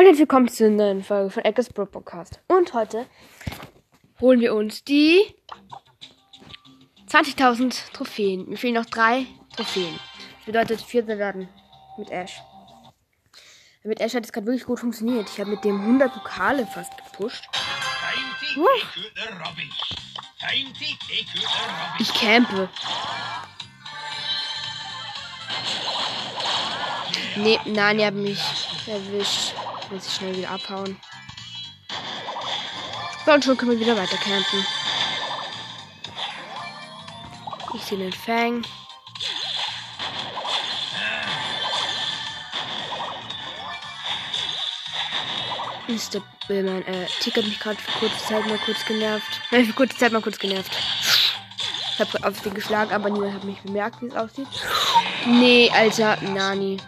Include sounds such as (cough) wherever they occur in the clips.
Und herzlich willkommen zu einer neuen Folge von Eckes Bro Podcast. Und heute holen wir uns die 20.000 Trophäen. Mir fehlen noch drei Trophäen. Das bedeutet, vierte werden mit Ash. Mit Ash hat es gerade wirklich gut funktioniert. Ich habe mit dem 100 Pokale fast gepusht. Rubbish. Ich campe. Nee, nein, die haben mich erwischt. Muss ich schnell wieder abhauen. So, und schon können wir wieder weiter campen. Ich sehe den Fang. Mr. Billman, äh, Tick hat mich gerade für kurze Zeit mal kurz genervt. Nein, für kurze Zeit mal kurz genervt. Ich habe auf den geschlagen, aber niemand hat mich bemerkt, wie es aussieht. Nee, Alter, Nani.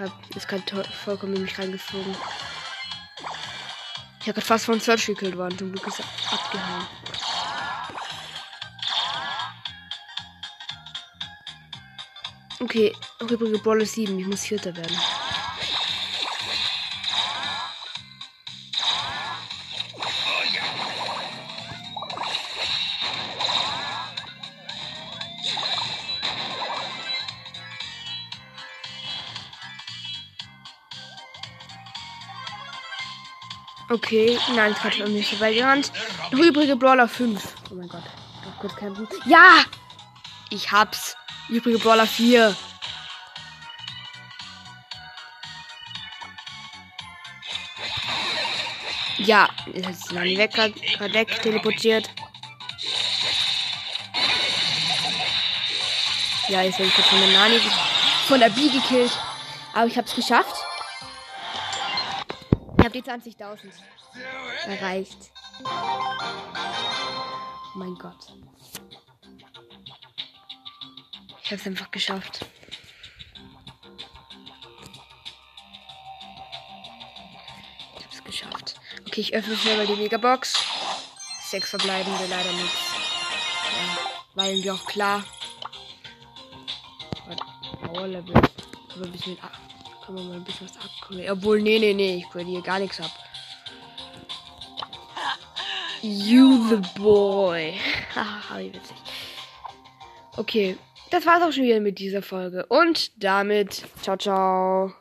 Hab, ist gerade vollkommen in mich reingeflogen. Ich habe gerade fast von Search gekillt worden. Zum Glück ist er abgehauen. Okay, übrige Brawler 7. Ich muss Vierter werden. Okay, nein, gerade an mir vorbeigerannt. Noch übrige Brawler 5. Oh mein Gott. Noch kurz campen. Ja! Ich hab's. Übrige Brawler 4. Ja, jetzt ist Nani weg, grad weg, teleportiert. Ja, jetzt werde ich gerade von der Nani, von der B gekillt. Aber ich hab's geschafft. Ich habe die 20.000 erreicht. Oh mein Gott. Ich habe es einfach geschafft. Ich habe es geschafft. Okay, ich öffne schnell mal die Megabox. Sechs verbleibende, leider nicht. Ja, war irgendwie auch klar. Power Level. Aber bis mit 8. Können wir mal ein bisschen was abgraden. Obwohl, nee, nee, nee, ich grade hier gar nichts ab. You the boy. (laughs) Haha, wie witzig. Okay, das war's auch schon wieder mit dieser Folge. Und damit, ciao, ciao.